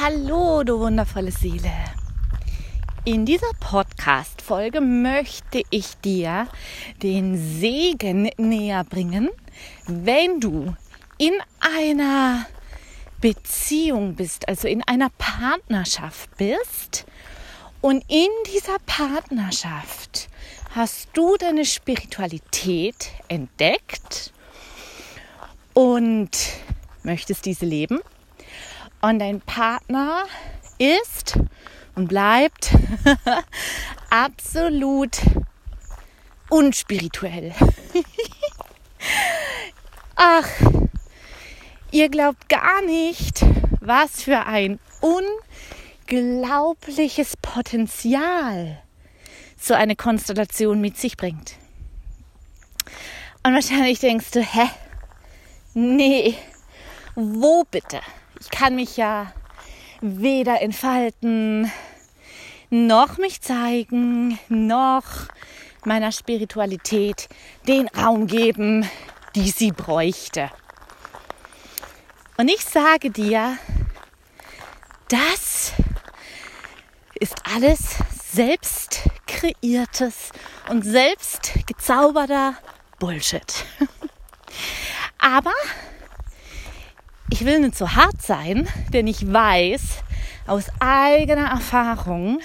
Hallo, du wundervolle Seele. In dieser Podcast-Folge möchte ich dir den Segen näher bringen, wenn du in einer Beziehung bist, also in einer Partnerschaft bist und in dieser Partnerschaft hast du deine Spiritualität entdeckt und möchtest diese leben und dein Partner ist und bleibt absolut unspirituell. Ach, ihr glaubt gar nicht, was für ein unglaubliches Potenzial so eine Konstellation mit sich bringt. Und wahrscheinlich denkst du, hä? Nee, wo bitte? Ich kann mich ja weder entfalten, noch mich zeigen, noch meiner Spiritualität den Raum geben, die sie bräuchte. Und ich sage dir, das ist alles selbst kreiertes und selbst gezauberter Bullshit. Aber ich will nicht so hart sein, denn ich weiß aus eigener Erfahrung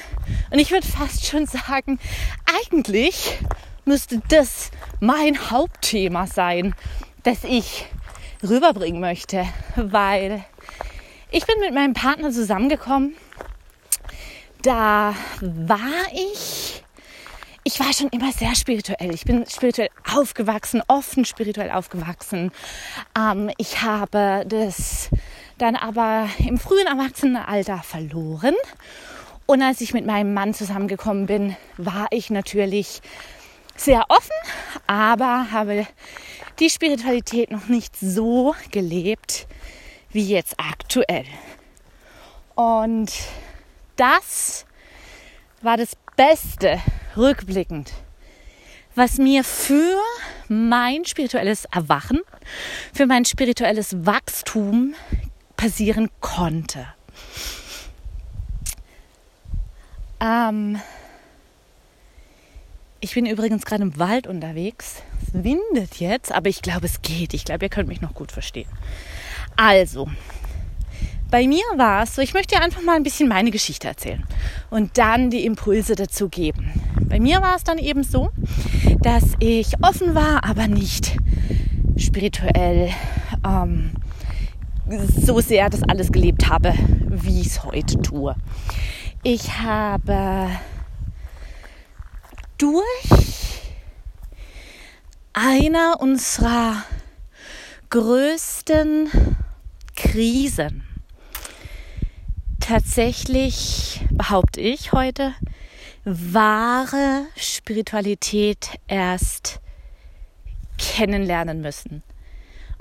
und ich würde fast schon sagen, eigentlich müsste das mein Hauptthema sein, das ich rüberbringen möchte, weil ich bin mit meinem Partner zusammengekommen. Da war ich ich war schon immer sehr spirituell. Ich bin spirituell aufgewachsen, offen spirituell aufgewachsen. Ähm, ich habe das dann aber im frühen Erwachsenenalter verloren. Und als ich mit meinem Mann zusammengekommen bin, war ich natürlich sehr offen, aber habe die Spiritualität noch nicht so gelebt wie jetzt aktuell. Und das war das Beste rückblickend, was mir für mein spirituelles Erwachen, für mein spirituelles Wachstum passieren konnte. Ähm, ich bin übrigens gerade im Wald unterwegs. Es windet jetzt, aber ich glaube, es geht. Ich glaube, ihr könnt mich noch gut verstehen. Also, bei mir war es so, ich möchte dir einfach mal ein bisschen meine Geschichte erzählen und dann die Impulse dazu geben. Bei mir war es dann eben so, dass ich offen war, aber nicht spirituell ähm, so sehr das alles gelebt habe, wie ich es heute tue. Ich habe durch einer unserer größten Krisen tatsächlich, behaupte ich heute, wahre Spiritualität erst kennenlernen müssen.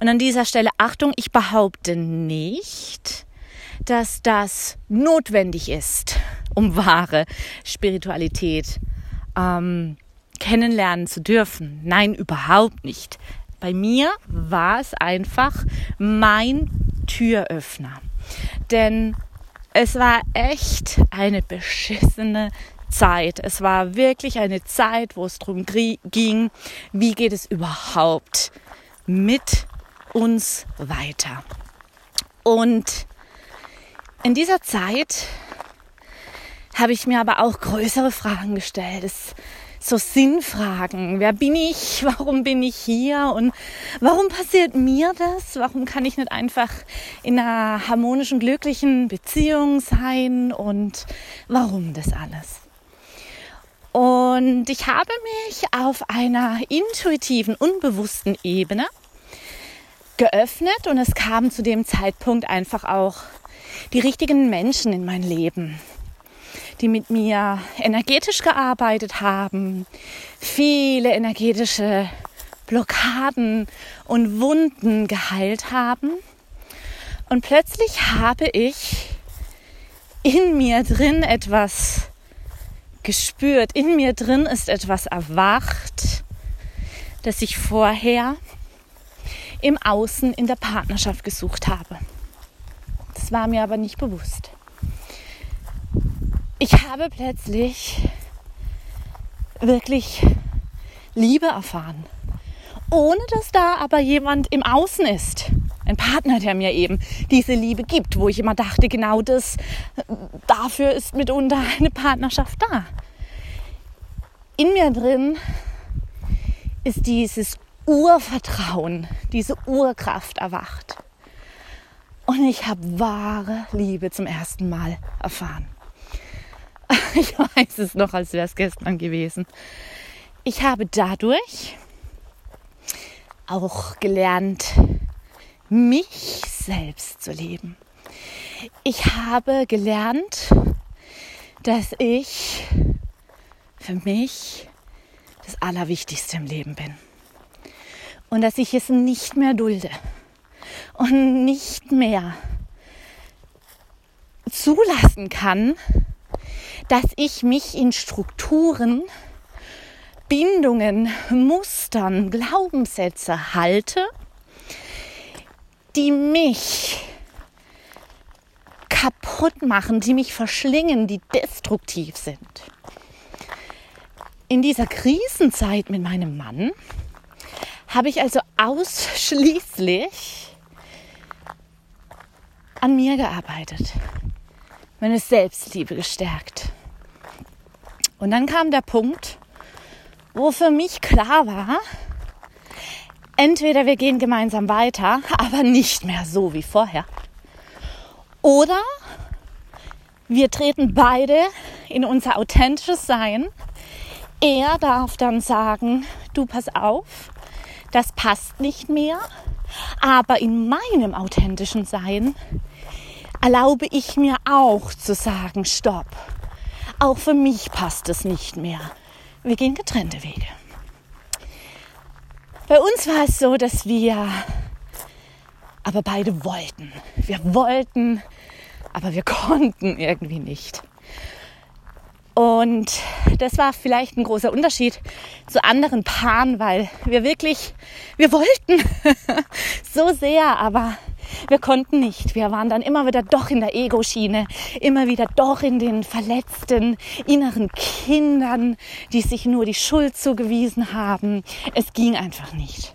Und an dieser Stelle Achtung, ich behaupte nicht, dass das notwendig ist, um wahre Spiritualität ähm, kennenlernen zu dürfen. Nein, überhaupt nicht. Bei mir war es einfach mein Türöffner. Denn es war echt eine beschissene Zeit. Es war wirklich eine Zeit, wo es darum ging, wie geht es überhaupt mit uns weiter. Und in dieser Zeit habe ich mir aber auch größere Fragen gestellt. Es so Sinnfragen. Wer bin ich? Warum bin ich hier? Und warum passiert mir das? Warum kann ich nicht einfach in einer harmonischen, glücklichen Beziehung sein? Und warum das alles? Und ich habe mich auf einer intuitiven, unbewussten Ebene geöffnet und es kamen zu dem Zeitpunkt einfach auch die richtigen Menschen in mein Leben die mit mir energetisch gearbeitet haben, viele energetische Blockaden und Wunden geheilt haben. Und plötzlich habe ich in mir drin etwas gespürt. In mir drin ist etwas erwacht, das ich vorher im Außen in der Partnerschaft gesucht habe. Das war mir aber nicht bewusst. Ich habe plötzlich wirklich Liebe erfahren, ohne dass da aber jemand im Außen ist. Ein Partner, der mir eben diese Liebe gibt, wo ich immer dachte, genau das, dafür ist mitunter eine Partnerschaft da. In mir drin ist dieses Urvertrauen, diese Urkraft erwacht. Und ich habe wahre Liebe zum ersten Mal erfahren. Ich weiß es noch, als wäre es gestern gewesen. Ich habe dadurch auch gelernt, mich selbst zu leben. Ich habe gelernt, dass ich für mich das Allerwichtigste im Leben bin. Und dass ich es nicht mehr dulde und nicht mehr zulassen kann, dass ich mich in Strukturen, Bindungen, Mustern, Glaubenssätze halte, die mich kaputt machen, die mich verschlingen, die destruktiv sind. In dieser Krisenzeit mit meinem Mann habe ich also ausschließlich an mir gearbeitet, meine Selbstliebe gestärkt. Und dann kam der Punkt, wo für mich klar war, entweder wir gehen gemeinsam weiter, aber nicht mehr so wie vorher. Oder wir treten beide in unser authentisches Sein. Er darf dann sagen, du pass auf, das passt nicht mehr. Aber in meinem authentischen Sein erlaube ich mir auch zu sagen, stopp. Auch für mich passt es nicht mehr. Wir gehen getrennte Wege. Bei uns war es so, dass wir aber beide wollten. Wir wollten, aber wir konnten irgendwie nicht. Und das war vielleicht ein großer Unterschied zu anderen Paaren, weil wir wirklich, wir wollten so sehr, aber wir konnten nicht. Wir waren dann immer wieder doch in der Ego-Schiene, immer wieder doch in den verletzten inneren Kindern, die sich nur die Schuld zugewiesen haben. Es ging einfach nicht.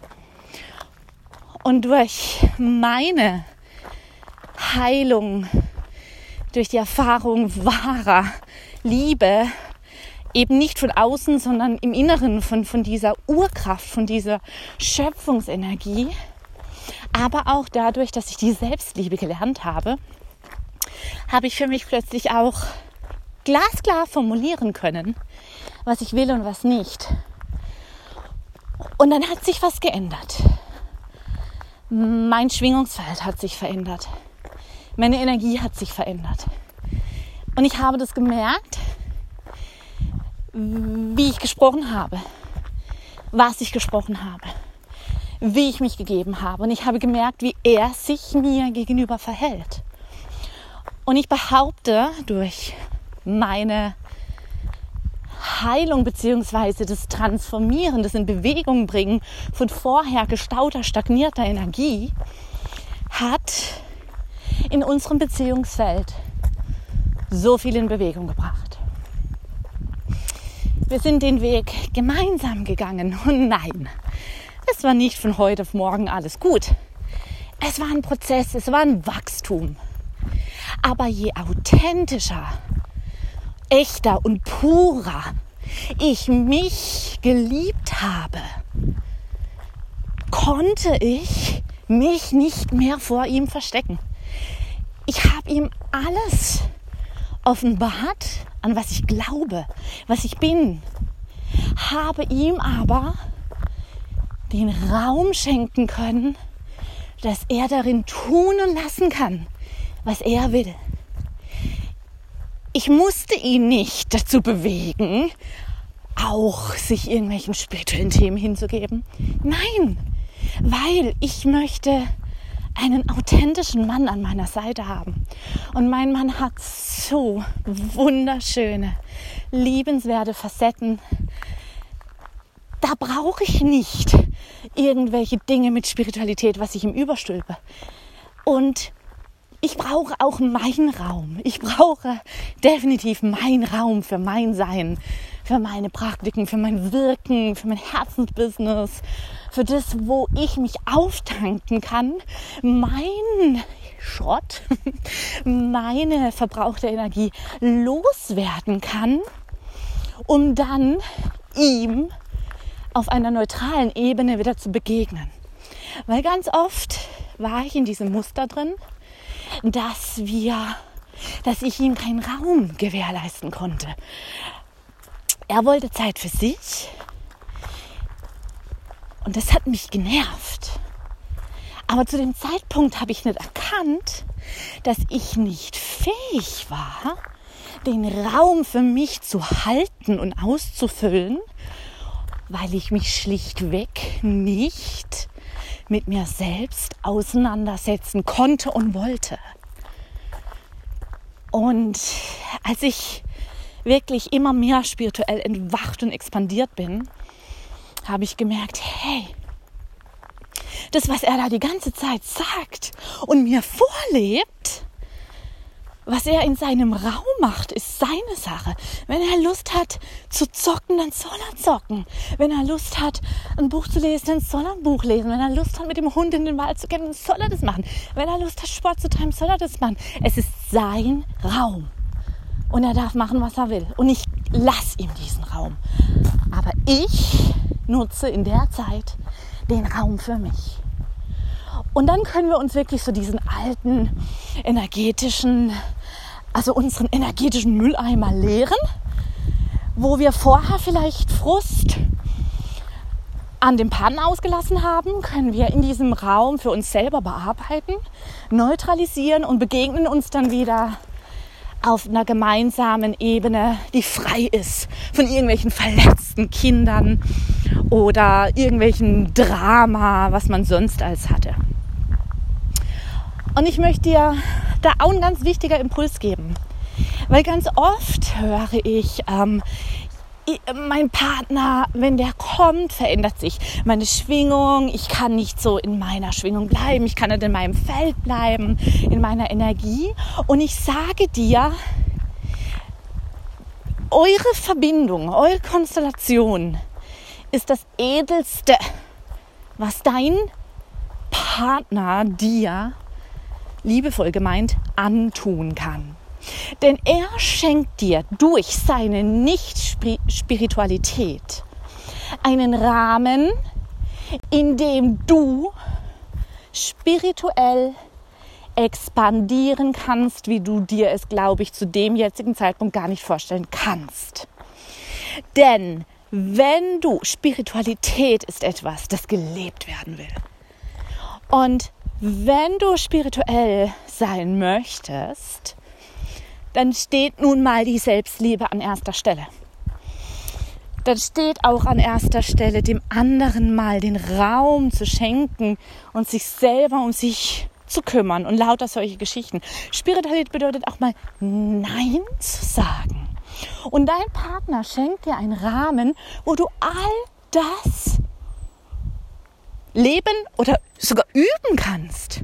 Und durch meine Heilung, durch die Erfahrung wahrer Liebe eben nicht von außen, sondern im Inneren von, von dieser Urkraft, von dieser Schöpfungsenergie, aber auch dadurch, dass ich die Selbstliebe gelernt habe, habe ich für mich plötzlich auch glasklar formulieren können, was ich will und was nicht. Und dann hat sich was geändert. Mein Schwingungsfeld hat sich verändert. Meine Energie hat sich verändert. Und ich habe das gemerkt, wie ich gesprochen habe, was ich gesprochen habe, wie ich mich gegeben habe. Und ich habe gemerkt, wie er sich mir gegenüber verhält. Und ich behaupte, durch meine Heilung beziehungsweise das Transformieren, das in Bewegung bringen von vorher gestauter, stagnierter Energie, hat in unserem Beziehungsfeld so viel in Bewegung gebracht. Wir sind den Weg gemeinsam gegangen und nein, es war nicht von heute auf morgen alles gut. Es war ein Prozess, es war ein Wachstum. Aber je authentischer, echter und purer ich mich geliebt habe, konnte ich mich nicht mehr vor ihm verstecken. Ich habe ihm alles offenbart, an was ich glaube, was ich bin, habe ihm aber den Raum schenken können, dass er darin tun und lassen kann, was er will. Ich musste ihn nicht dazu bewegen, auch sich irgendwelchen spirituellen Themen hinzugeben. Nein, weil ich möchte einen authentischen Mann an meiner Seite haben. Und mein Mann hat so wunderschöne, liebenswerte Facetten. Da brauche ich nicht irgendwelche Dinge mit Spiritualität, was ich ihm überstülpe. Und ich brauche auch meinen Raum. Ich brauche definitiv meinen Raum für mein Sein, für meine Praktiken, für mein Wirken, für mein Herzensbusiness, für das, wo ich mich auftanken kann, mein Schrott, meine verbrauchte Energie loswerden kann, um dann ihm auf einer neutralen Ebene wieder zu begegnen. Weil ganz oft war ich in diesem Muster drin, dass wir, dass ich ihm keinen Raum gewährleisten konnte. Er wollte Zeit für sich und das hat mich genervt. Aber zu dem Zeitpunkt habe ich nicht erkannt, dass ich nicht fähig war, den Raum für mich zu halten und auszufüllen, weil ich mich schlichtweg nicht mit mir selbst auseinandersetzen konnte und wollte. Und als ich wirklich immer mehr spirituell entwacht und expandiert bin, habe ich gemerkt, hey, das, was er da die ganze Zeit sagt und mir vorlebt, was er in seinem Raum macht, ist seine Sache. Wenn er Lust hat zu zocken, dann soll er zocken. Wenn er Lust hat, ein Buch zu lesen, dann soll er ein Buch lesen. Wenn er Lust hat, mit dem Hund in den Wald zu gehen, dann soll er das machen. Wenn er Lust hat, Sport zu treiben, soll er das machen. Es ist sein Raum. Und er darf machen, was er will. Und ich lasse ihm diesen Raum. Aber ich nutze in der Zeit den Raum für mich. Und dann können wir uns wirklich so diesen alten energetischen also unseren energetischen Mülleimer leeren, wo wir vorher vielleicht Frust an dem Partner ausgelassen haben, können wir in diesem Raum für uns selber bearbeiten, neutralisieren und begegnen uns dann wieder auf einer gemeinsamen Ebene, die frei ist von irgendwelchen verletzten Kindern oder irgendwelchen Drama, was man sonst als hatte. Und ich möchte dir da auch ein ganz wichtiger Impuls geben. Weil ganz oft höre ich, ähm, mein Partner, wenn der kommt, verändert sich meine Schwingung. Ich kann nicht so in meiner Schwingung bleiben. Ich kann nicht in meinem Feld bleiben, in meiner Energie. Und ich sage dir, eure Verbindung, eure Konstellation ist das Edelste, was dein Partner dir liebevoll gemeint, antun kann. Denn er schenkt dir durch seine Nicht-Spiritualität einen Rahmen, in dem du spirituell expandieren kannst, wie du dir es, glaube ich, zu dem jetzigen Zeitpunkt gar nicht vorstellen kannst. Denn wenn du, Spiritualität ist etwas, das gelebt werden will. Und wenn du spirituell sein möchtest, dann steht nun mal die Selbstliebe an erster Stelle. Dann steht auch an erster Stelle, dem anderen mal den Raum zu schenken und sich selber um sich zu kümmern und lauter solche Geschichten. Spiritualität bedeutet auch mal Nein zu sagen. Und dein Partner schenkt dir einen Rahmen, wo du all das leben oder sogar üben kannst.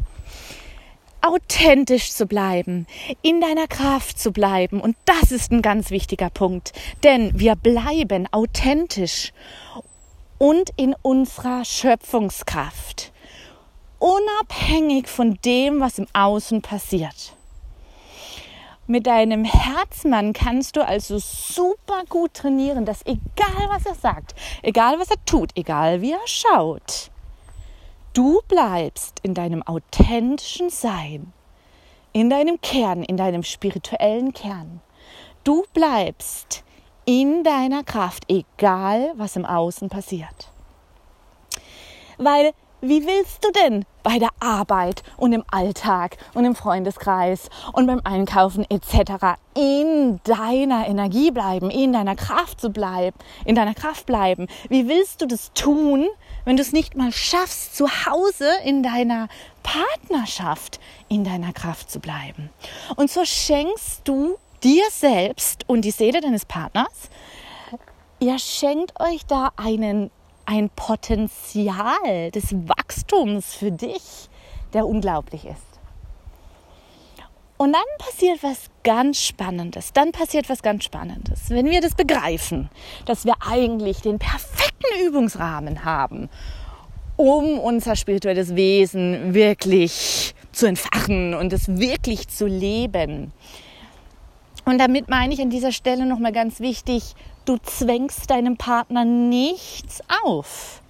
Authentisch zu bleiben, in deiner Kraft zu bleiben. Und das ist ein ganz wichtiger Punkt. Denn wir bleiben authentisch und in unserer Schöpfungskraft. Unabhängig von dem, was im Außen passiert. Mit deinem Herzmann kannst du also super gut trainieren, dass egal was er sagt, egal was er tut, egal wie er schaut, Du bleibst in deinem authentischen Sein, in deinem Kern, in deinem spirituellen Kern. Du bleibst in deiner Kraft, egal was im Außen passiert. Weil wie willst du denn bei der Arbeit und im Alltag und im Freundeskreis und beim Einkaufen etc. in deiner Energie bleiben, in deiner Kraft zu bleiben, in deiner Kraft bleiben? Wie willst du das tun, wenn du es nicht mal schaffst, zu Hause in deiner Partnerschaft in deiner Kraft zu bleiben? Und so schenkst du dir selbst und die Seele deines Partners, ihr schenkt euch da einen ein Potenzial des Wachstums für dich, der unglaublich ist. Und dann passiert was ganz Spannendes. Dann passiert was ganz Spannendes. Wenn wir das begreifen, dass wir eigentlich den perfekten Übungsrahmen haben, um unser spirituelles Wesen wirklich zu entfachen und es wirklich zu leben. Und damit meine ich an dieser Stelle nochmal ganz wichtig, du zwängst deinem Partner nichts auf.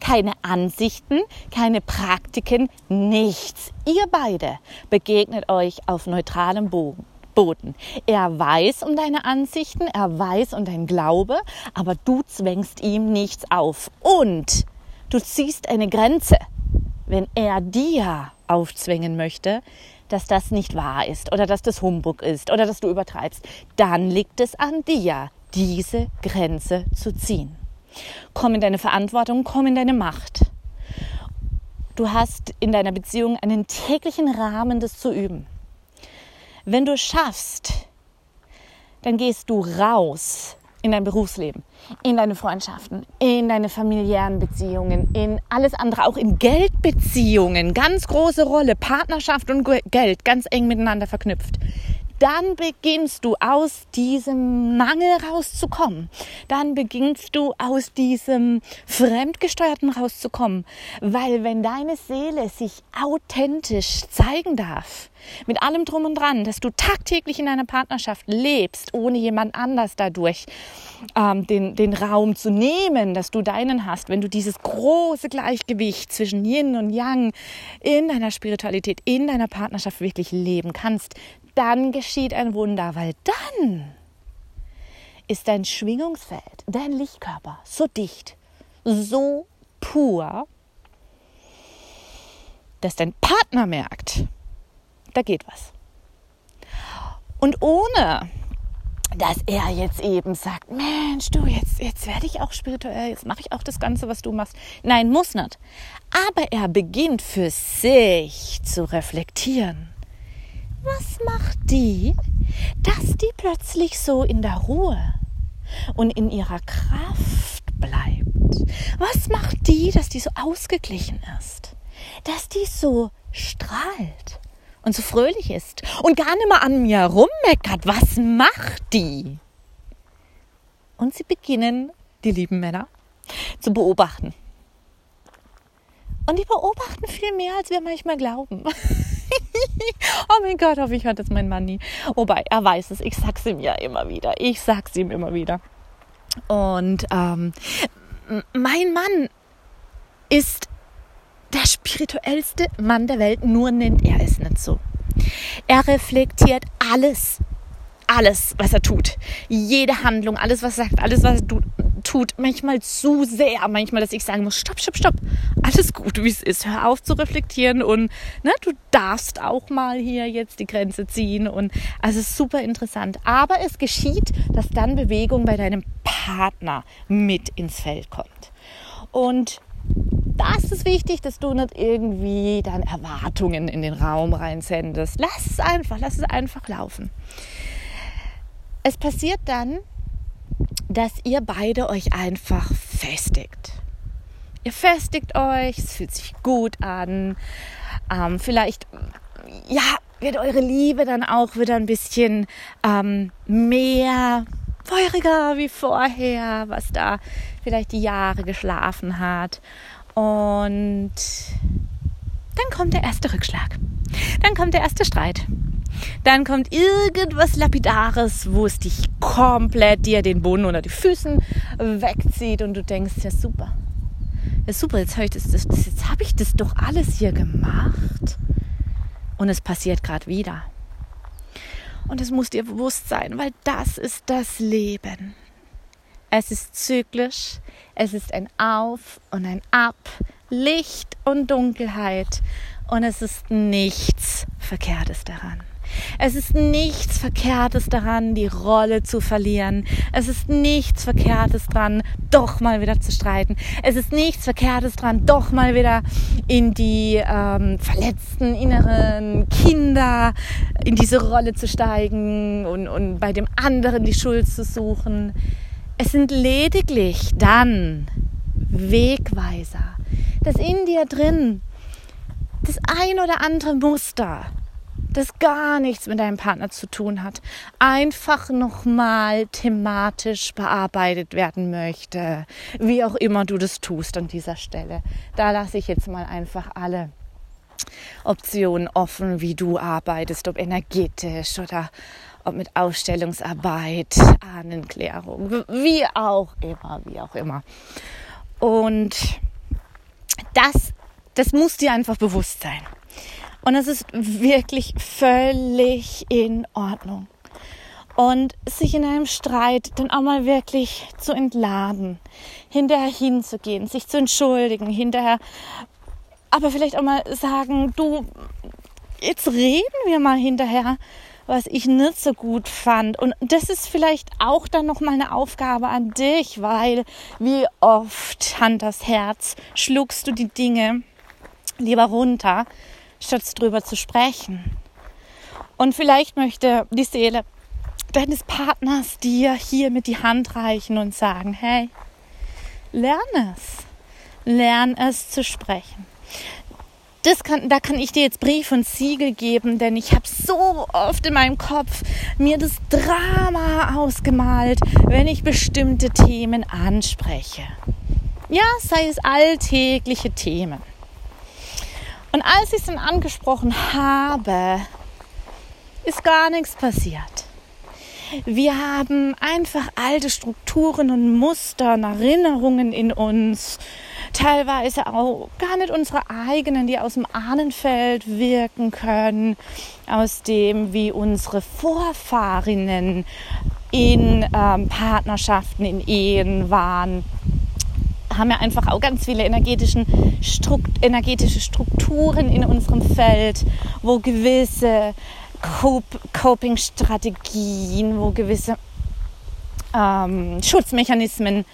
Keine Ansichten, keine Praktiken, nichts. Ihr beide begegnet euch auf neutralem Boden. Er weiß um deine Ansichten, er weiß um dein Glaube, aber du zwängst ihm nichts auf. Und du ziehst eine Grenze, wenn er dir aufzwängen möchte, dass das nicht wahr ist oder dass das Humbug ist oder dass du übertreibst, dann liegt es an dir, diese Grenze zu ziehen. Komm in deine Verantwortung, komm in deine Macht. Du hast in deiner Beziehung einen täglichen Rahmen, das zu üben. Wenn du schaffst, dann gehst du raus in dein Berufsleben, in deine Freundschaften, in deine familiären Beziehungen, in alles andere, auch in Geldbeziehungen, ganz große Rolle, Partnerschaft und Geld ganz eng miteinander verknüpft dann beginnst du aus diesem Mangel rauszukommen. Dann beginnst du aus diesem Fremdgesteuerten rauszukommen. Weil wenn deine Seele sich authentisch zeigen darf, mit allem drum und dran, dass du tagtäglich in einer Partnerschaft lebst, ohne jemand anders dadurch ähm, den, den Raum zu nehmen, dass du deinen hast, wenn du dieses große Gleichgewicht zwischen Yin und Yang in deiner Spiritualität, in deiner Partnerschaft wirklich leben kannst, dann geschieht ein Wunder, weil dann ist dein Schwingungsfeld, dein Lichtkörper so dicht, so pur, dass dein Partner merkt, da geht was. Und ohne dass er jetzt eben sagt, Mensch, du, jetzt, jetzt werde ich auch spirituell, jetzt mache ich auch das Ganze, was du machst. Nein, muss nicht. Aber er beginnt für sich zu reflektieren was macht die, dass die plötzlich so in der Ruhe und in ihrer Kraft bleibt? Was macht die, dass die so ausgeglichen ist? Dass die so strahlt und so fröhlich ist und gar nicht mehr an mir rummeckert. Was macht die? Und sie beginnen, die lieben Männer, zu beobachten. Und die beobachten viel mehr, als wir manchmal glauben. oh mein Gott, hoffe ich hört das mein Mann nie. Wobei, er weiß es. Ich sag's ihm ja immer wieder. Ich sag's ihm immer wieder. Und ähm, mein Mann ist der spirituellste Mann der Welt, nur nennt er es nicht so. Er reflektiert alles, alles, was er tut. Jede Handlung, alles, was er sagt, alles, was er tut, tut, manchmal zu sehr, manchmal, dass ich sagen muss, stopp, stopp, stopp, alles gut, wie es ist, hör auf zu reflektieren und ne, du darfst auch mal hier jetzt die Grenze ziehen und also super interessant. Aber es geschieht, dass dann Bewegung bei deinem Partner mit ins Feld kommt. Und da ist es wichtig, dass du nicht irgendwie dann Erwartungen in den Raum reinsendest. Lass es einfach, lass es einfach laufen. Es passiert dann, dass ihr beide euch einfach festigt. Ihr festigt euch, es fühlt sich gut an. Ähm, vielleicht, ja, wird eure Liebe dann auch wieder ein bisschen ähm, mehr feuriger wie vorher, was da vielleicht die Jahre geschlafen hat. Und dann kommt der erste Rückschlag. Dann kommt der erste Streit. Dann kommt irgendwas Lapidares, wo es dich komplett dir den Boden unter die Füßen wegzieht und du denkst, ja super. Ja super, jetzt habe ich das, das, das jetzt habe ich das doch alles hier gemacht. Und es passiert gerade wieder. Und es muss dir bewusst sein, weil das ist das Leben. Es ist zyklisch, es ist ein Auf und ein Ab, Licht und Dunkelheit und es ist nichts Verkehrtes daran. Es ist nichts Verkehrtes daran, die Rolle zu verlieren. Es ist nichts Verkehrtes dran, doch mal wieder zu streiten. Es ist nichts Verkehrtes dran, doch mal wieder in die ähm, verletzten inneren Kinder, in diese Rolle zu steigen und, und bei dem anderen die Schuld zu suchen. Es sind lediglich dann Wegweiser, dass in dir drin das ein oder andere Muster das gar nichts mit deinem Partner zu tun hat, einfach nochmal thematisch bearbeitet werden möchte, wie auch immer du das tust an dieser Stelle. Da lasse ich jetzt mal einfach alle Optionen offen, wie du arbeitest, ob energetisch oder ob mit Ausstellungsarbeit, Ahnenklärung, wie auch immer, wie auch immer. Und das, das muss dir einfach bewusst sein. Und es ist wirklich völlig in Ordnung. Und sich in einem Streit dann auch mal wirklich zu entladen, hinterher hinzugehen, sich zu entschuldigen, hinterher aber vielleicht auch mal sagen, du, jetzt reden wir mal hinterher, was ich nicht so gut fand. Und das ist vielleicht auch dann nochmal eine Aufgabe an dich, weil wie oft, Hand das Herz, schluckst du die Dinge lieber runter, statt drüber zu sprechen. Und vielleicht möchte die Seele deines Partners dir hier mit die Hand reichen und sagen, hey, lern es. Lern es zu sprechen. Das kann, da kann ich dir jetzt Brief und Siegel geben, denn ich habe so oft in meinem Kopf mir das Drama ausgemalt, wenn ich bestimmte Themen anspreche. Ja, sei es alltägliche Themen. Und als ich es dann angesprochen habe, ist gar nichts passiert. Wir haben einfach alte Strukturen und Muster und Erinnerungen in uns, teilweise auch gar nicht unsere eigenen, die aus dem Ahnenfeld wirken können, aus dem, wie unsere Vorfahrinnen in ähm, Partnerschaften, in Ehen waren haben wir einfach auch ganz viele energetischen Strukt energetische Strukturen in unserem Feld, wo gewisse Coping-Strategien, wo gewisse ähm, Schutzmechanismen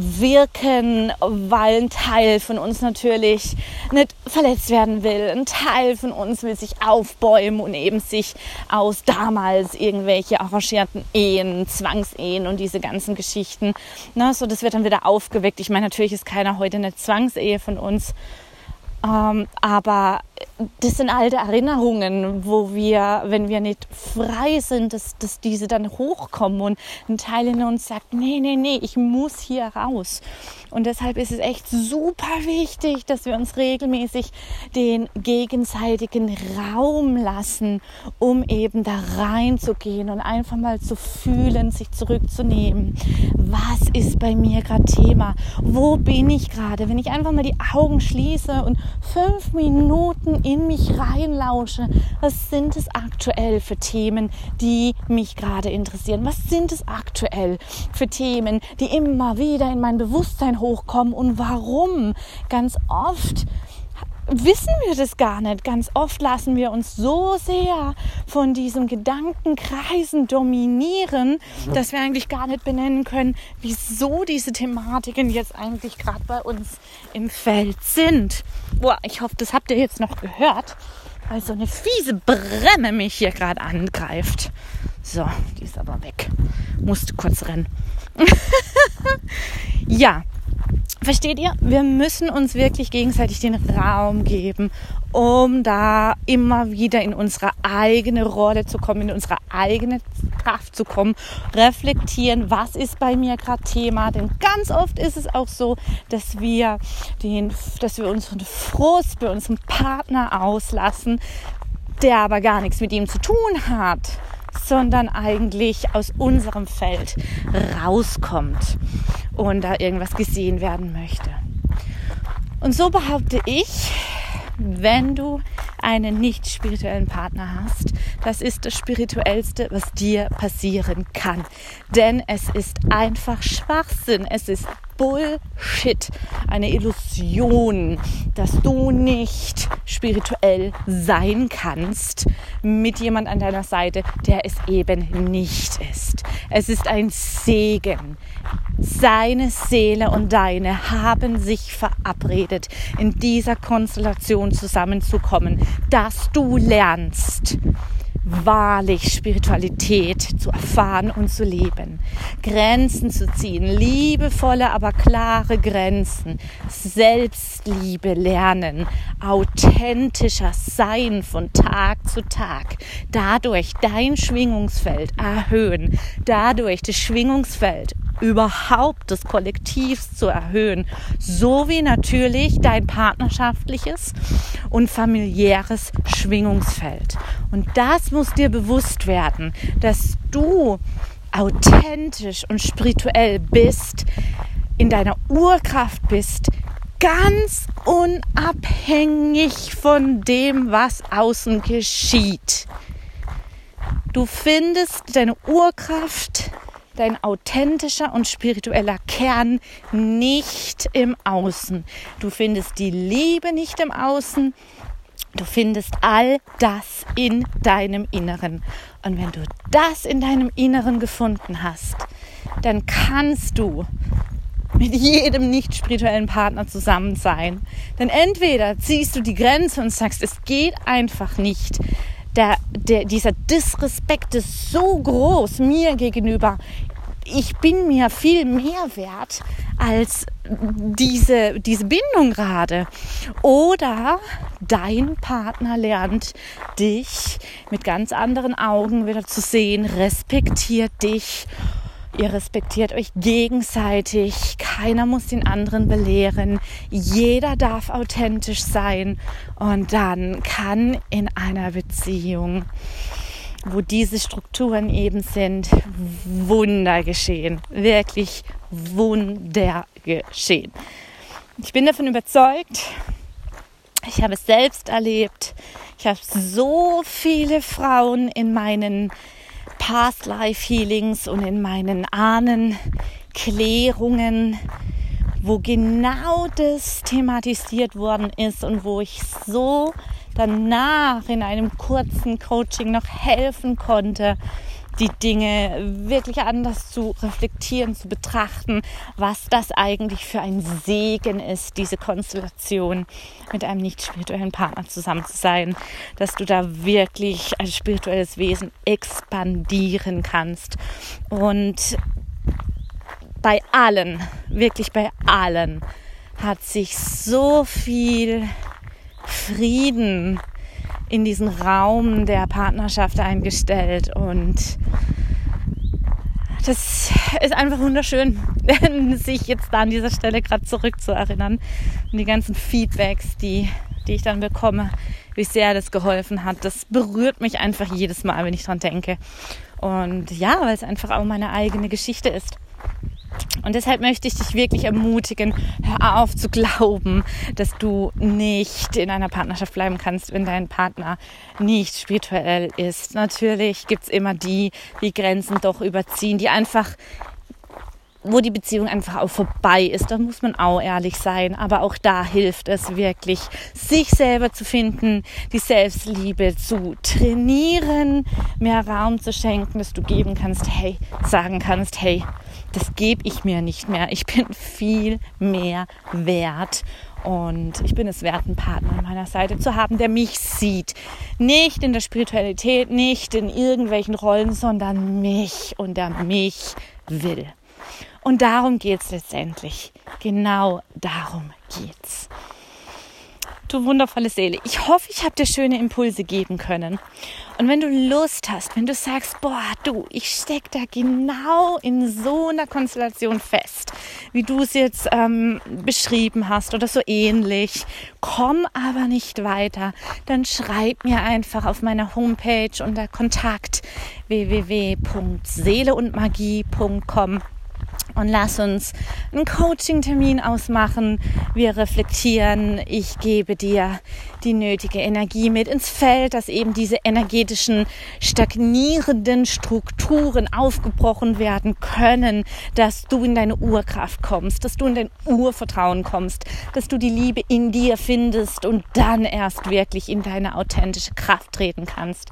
wirken, weil ein Teil von uns natürlich nicht verletzt werden will. Ein Teil von uns will sich aufbäumen und eben sich aus damals irgendwelche arrangierten Ehen, Zwangsehen und diese ganzen Geschichten. Na, so, das wird dann wieder aufgeweckt. Ich meine, natürlich ist keiner heute eine Zwangsehe von uns. Ähm, aber das sind alte Erinnerungen, wo wir, wenn wir nicht frei sind, dass, dass diese dann hochkommen und ein Teil in uns sagt, nee, nee, nee, ich muss hier raus. Und deshalb ist es echt super wichtig, dass wir uns regelmäßig den gegenseitigen Raum lassen, um eben da reinzugehen und einfach mal zu fühlen, sich zurückzunehmen. Was ist bei mir gerade Thema? Wo bin ich gerade? Wenn ich einfach mal die Augen schließe und fünf Minuten in mich reinlausche, was sind es aktuell für Themen, die mich gerade interessieren? Was sind es aktuell für Themen, die immer wieder in mein Bewusstsein hochkommen und warum? Ganz oft wissen wir das gar nicht. Ganz oft lassen wir uns so sehr von diesem Gedankenkreisen dominieren, dass wir eigentlich gar nicht benennen können, wieso diese Thematiken jetzt eigentlich gerade bei uns im Feld sind. Boah, ich hoffe, das habt ihr jetzt noch gehört, weil so eine fiese Bremme mich hier gerade angreift. So, die ist aber weg. Musste kurz rennen. ja, Versteht ihr? Wir müssen uns wirklich gegenseitig den Raum geben, um da immer wieder in unsere eigene Rolle zu kommen, in unsere eigene Kraft zu kommen, reflektieren, was ist bei mir gerade Thema. Denn ganz oft ist es auch so, dass wir, den, dass wir unseren Frust bei unserem Partner auslassen, der aber gar nichts mit ihm zu tun hat sondern eigentlich aus unserem Feld rauskommt und da irgendwas gesehen werden möchte. Und so behaupte ich, wenn du einen nicht spirituellen Partner hast, das ist das Spirituellste, was dir passieren kann. Denn es ist einfach Schwachsinn. Es ist Bullshit, eine Illusion, dass du nicht spirituell sein kannst mit jemand an deiner Seite, der es eben nicht ist. Es ist ein Segen. Seine Seele und deine haben sich verabredet, in dieser Konstellation zusammenzukommen, dass du lernst, wahrlich Spiritualität zu erfahren und zu leben. Grenzen zu ziehen, liebevolle, aber klare Grenzen, Selbstliebe lernen, authentischer sein von Tag zu Tag, dadurch dein Schwingungsfeld erhöhen, dadurch das Schwingungsfeld überhaupt des Kollektivs zu erhöhen, sowie natürlich dein partnerschaftliches und familiäres Schwingungsfeld. Und das muss dir bewusst werden, dass du authentisch und spirituell bist, in deiner Urkraft bist, ganz unabhängig von dem, was außen geschieht. Du findest deine Urkraft dein authentischer und spiritueller Kern nicht im Außen. Du findest die Liebe nicht im Außen. Du findest all das in deinem Inneren. Und wenn du das in deinem Inneren gefunden hast, dann kannst du mit jedem nicht spirituellen Partner zusammen sein. Denn entweder ziehst du die Grenze und sagst, es geht einfach nicht. Der, der, dieser Disrespekt ist so groß mir gegenüber ich bin mir viel mehr wert als diese, diese Bindung gerade. Oder dein Partner lernt dich mit ganz anderen Augen wieder zu sehen, respektiert dich. Ihr respektiert euch gegenseitig. Keiner muss den anderen belehren. Jeder darf authentisch sein. Und dann kann in einer Beziehung wo diese Strukturen eben sind, Wunder geschehen. Wirklich Wunder geschehen. Ich bin davon überzeugt, ich habe es selbst erlebt. Ich habe so viele Frauen in meinen Past Life Healings und in meinen Ahnenklärungen, wo genau das thematisiert worden ist und wo ich so danach in einem kurzen Coaching noch helfen konnte, die Dinge wirklich anders zu reflektieren, zu betrachten, was das eigentlich für ein Segen ist, diese Konstellation mit einem nicht spirituellen Partner zusammen zu sein, dass du da wirklich als spirituelles Wesen expandieren kannst. Und bei allen, wirklich bei allen hat sich so viel Frieden in diesen Raum der Partnerschaft eingestellt und das ist einfach wunderschön, sich jetzt da an dieser Stelle gerade zurückzuerinnern und die ganzen Feedbacks, die, die ich dann bekomme, wie sehr das geholfen hat. Das berührt mich einfach jedes Mal, wenn ich dran denke. Und ja, weil es einfach auch meine eigene Geschichte ist. Und deshalb möchte ich dich wirklich ermutigen, hör auf zu glauben, dass du nicht in einer Partnerschaft bleiben kannst, wenn dein Partner nicht spirituell ist. Natürlich gibt es immer die, die Grenzen doch überziehen, die einfach wo die Beziehung einfach auch vorbei ist, da muss man auch ehrlich sein. Aber auch da hilft es wirklich, sich selber zu finden, die Selbstliebe zu trainieren, mehr Raum zu schenken, dass du geben kannst, hey, sagen kannst, hey, das gebe ich mir nicht mehr. Ich bin viel mehr wert. Und ich bin es wert, einen Partner an meiner Seite zu haben, der mich sieht. Nicht in der Spiritualität, nicht in irgendwelchen Rollen, sondern mich und der mich will. Und darum geht es letztendlich. Genau darum geht's. Du wundervolle Seele, ich hoffe, ich habe dir schöne Impulse geben können. Und wenn du Lust hast, wenn du sagst, boah, du, ich stecke da genau in so einer Konstellation fest, wie du es jetzt ähm, beschrieben hast oder so ähnlich, komm aber nicht weiter, dann schreib mir einfach auf meiner Homepage unter Kontakt www.seeleundmagie.com und lass uns einen Coaching-Termin ausmachen. Wir reflektieren. Ich gebe dir die nötige Energie mit ins Feld, dass eben diese energetischen stagnierenden Strukturen aufgebrochen werden können, dass du in deine Urkraft kommst, dass du in dein Urvertrauen kommst, dass du die Liebe in dir findest und dann erst wirklich in deine authentische Kraft treten kannst.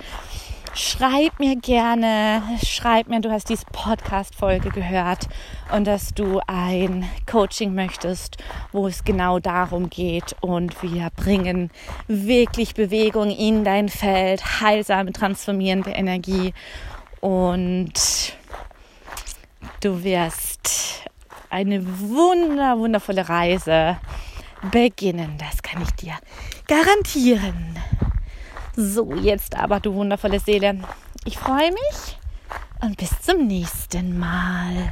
Schreib mir gerne, schreib mir, du hast diese Podcast-Folge gehört und dass du ein Coaching möchtest, wo es genau darum geht und wir bringen wirklich Bewegung in dein Feld, heilsame, transformierende Energie und du wirst eine wunder, wundervolle Reise beginnen. Das kann ich dir garantieren. So, jetzt aber, du wundervolle Seele. Ich freue mich und bis zum nächsten Mal.